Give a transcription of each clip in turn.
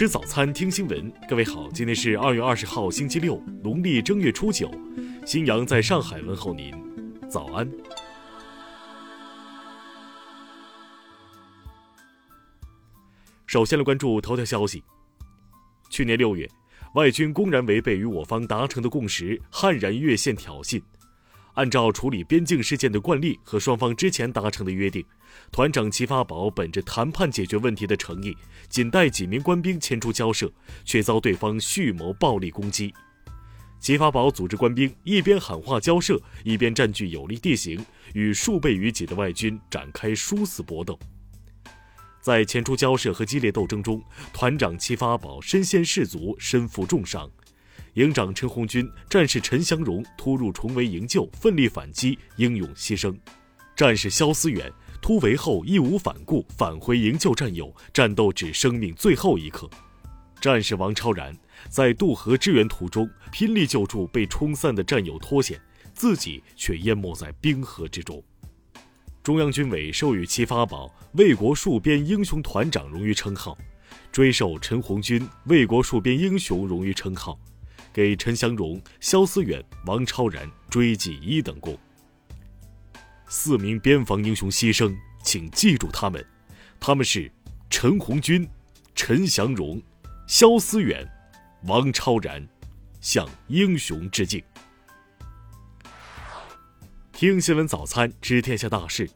吃早餐，听新闻。各位好，今天是二月二十号，星期六，农历正月初九。新阳在上海问候您，早安。首先来关注头条消息。去年六月，外军公然违背与我方达成的共识，悍然越线挑衅。按照处理边境事件的惯例和双方之前达成的约定，团长齐发宝本着谈判解决问题的诚意，仅带几名官兵前出交涉，却遭对方蓄谋暴力攻击。齐发宝组织官兵一边喊话交涉，一边占据有利地形，与数倍于己的外军展开殊死搏斗。在前出交涉和激烈斗争中，团长齐发宝身先士卒，身负重伤。营长陈红军、战士陈祥荣突入重围营救，奋力反击，英勇牺牲；战士肖思远突围后义无反顾返回营救战友，战斗至生命最后一刻；战士王超然在渡河支援途中拼力救助被冲散的战友脱险，自己却淹没在冰河之中。中央军委授予其发宝“卫国戍边英雄团长”荣誉称号，追授陈红军“卫国戍边英雄”荣誉称号。给陈祥荣、肖思远、王超然追记一等功。四名边防英雄牺牲，请记住他们，他们是陈红军、陈祥荣、肖思远、王超然，向英雄致敬。听新闻早餐知天下大事。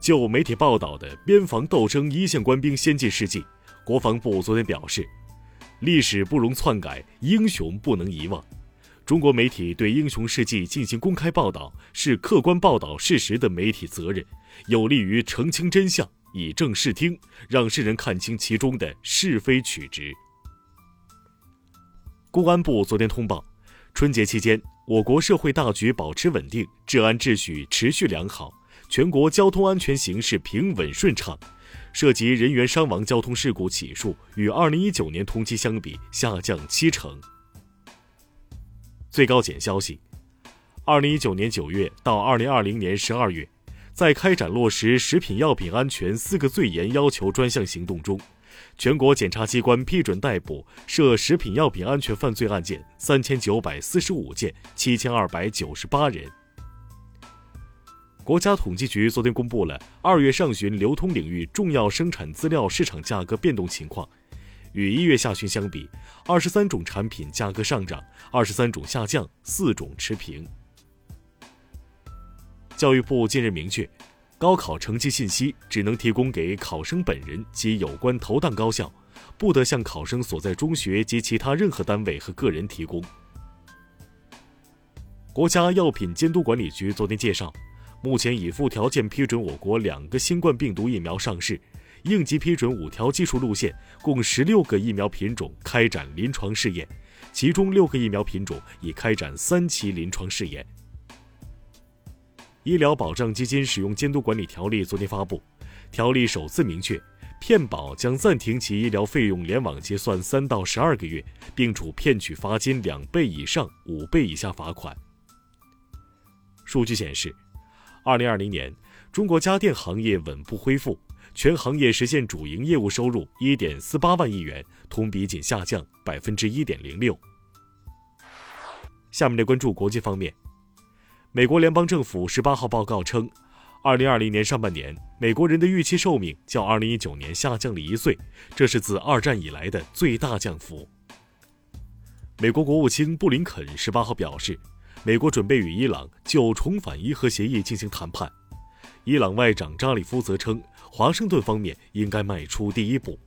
就媒体报道的边防斗争一线官兵先进事迹，国防部昨天表示。历史不容篡改，英雄不能遗忘。中国媒体对英雄事迹进行公开报道，是客观报道事实的媒体责任，有利于澄清真相，以正视听，让世人看清其中的是非曲直。公安部昨天通报，春节期间，我国社会大局保持稳定，治安秩序持续良好，全国交通安全形势平稳顺畅。涉及人员伤亡交通事故起数与二零一九年同期相比下降七成。最高检消息，二零一九年九月到二零二零年十二月，在开展落实食品药品安全四个最严要求专项行动中，全国检察机关批准逮捕涉食品药品安全犯罪案件三千九百四十五件，七千二百九十八人。国家统计局昨天公布了二月上旬流通领域重要生产资料市场价格变动情况，与一月下旬相比，二十三种产品价格上涨，二十三种下降，四种持平。教育部近日明确，高考成绩信息只能提供给考生本人及有关投档高校，不得向考生所在中学及其他任何单位和个人提供。国家药品监督管理局昨天介绍。目前已附条件批准我国两个新冠病毒疫苗上市，应急批准五条技术路线，共十六个疫苗品种开展临床试验，其中六个疫苗品种已开展三期临床试验。医疗保障基金使用监督管理条例昨天发布，条例首次明确，骗保将暂停其医疗费用联网结算三到十二个月，并处骗取罚金两倍以上五倍以下罚款。数据显示。二零二零年，中国家电行业稳步恢复，全行业实现主营业务收入一点四八万亿元，同比仅下降百分之一点零六。下面来关注国际方面，美国联邦政府十八号报告称，二零二零年上半年，美国人的预期寿命较二零一九年下降了一岁，这是自二战以来的最大降幅。美国国务卿布林肯十八号表示。美国准备与伊朗就重返伊核协议进行谈判。伊朗外长扎里夫则称，华盛顿方面应该迈出第一步。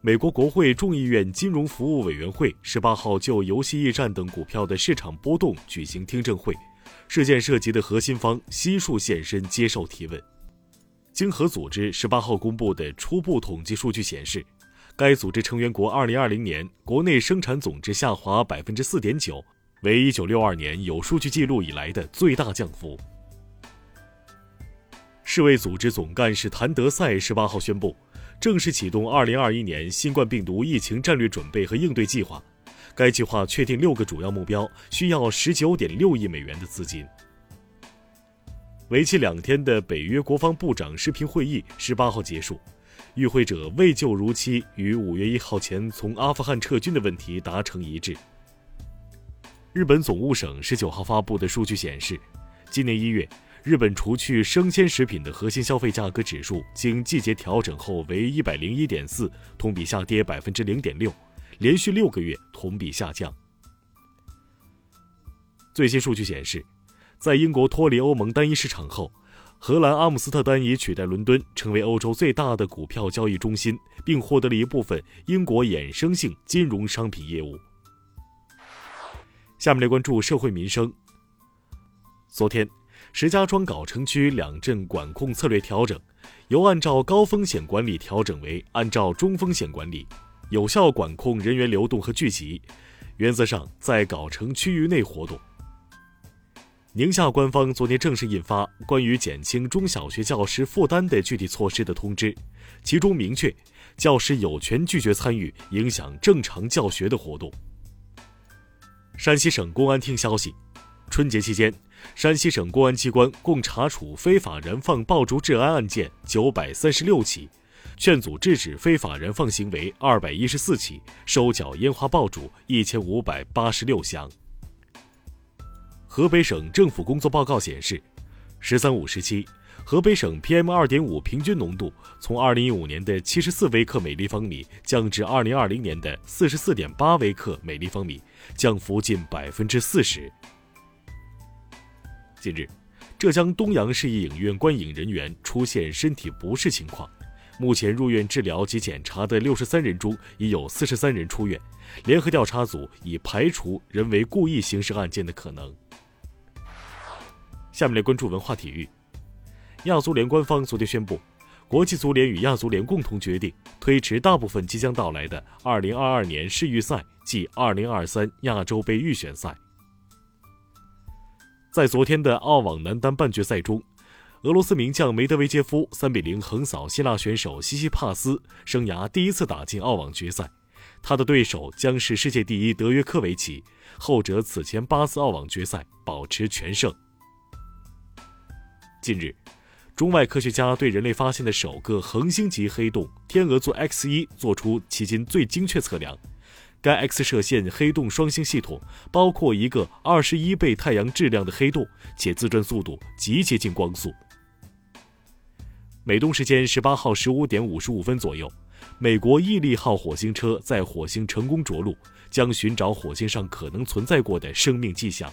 美国国会众议院金融服务委员会十八号就游戏驿站等股票的市场波动举行听证会，事件涉及的核心方悉数现身接受提问。经合组织十八号公布的初步统计数据显示，该组织成员国二零二零年国内生产总值下滑百分之四点九。为一九六二年有数据记录以来的最大降幅。世卫组织总干事谭德赛十八号宣布，正式启动二零二一年新冠病毒疫情战略准备和应对计划。该计划确定六个主要目标，需要十九点六亿美元的资金。为期两天的北约国防部长视频会议十八号结束，与会者未就如期于五月一号前从阿富汗撤军的问题达成一致。日本总务省十九号发布的数据显示，今年一月，日本除去生鲜食品的核心消费价格指数经季节调整后为一百零一点四，同比下跌百分之零点六，连续六个月同比下降。最新数据显示，在英国脱离欧盟单一市场后，荷兰阿姆斯特丹已取代伦敦成为欧洲最大的股票交易中心，并获得了一部分英国衍生性金融商品业务。下面来关注社会民生。昨天，石家庄藁城区两镇管控策略调整，由按照高风险管理调整为按照中风险管理，有效管控人员流动和聚集，原则上在藁城区域内活动。宁夏官方昨天正式印发关于减轻中小学教师负担的具体措施的通知，其中明确，教师有权拒绝参与影响正常教学的活动。山西省公安厅消息，春节期间，山西省公安机关共查处非法燃放爆竹治安案件九百三十六起，劝阻制止非法燃放行为二百一十四起，收缴烟花爆竹一千五百八十六箱。河北省政府工作报告显示，“十三五”时期，河北省 PM 二点五平均浓度从二零一五年的七十四微克每立方米降至二零二零年的四十四点八微克每立方米，降幅近百分之四十。近日，浙江东阳市一影院观影人员出现身体不适情况，目前入院治疗及检查的六十三人中，已有四十三人出院，联合调查组已排除人为故意刑事案件的可能。下面来关注文化体育。亚足联官方昨天宣布，国际足联与亚足联共同决定推迟大部分即将到来的2022年世预赛暨2023亚洲杯预选赛。在昨天的澳网男单半决赛中，俄罗斯名将梅德韦杰夫3比0横扫希腊选手西西帕斯，生涯第一次打进澳网决赛。他的对手将是世界第一德约科维奇，后者此前八次澳网决赛保持全胜。近日，中外科学家对人类发现的首个恒星级黑洞天鹅座 X 一做出迄今最精确测量。该 X 射线黑洞双星系统包括一个二十一倍太阳质量的黑洞，且自转速度极接近光速。美东时间十八号十五点五十五分左右，美国毅力号火星车在火星成功着陆，将寻找火星上可能存在过的生命迹象。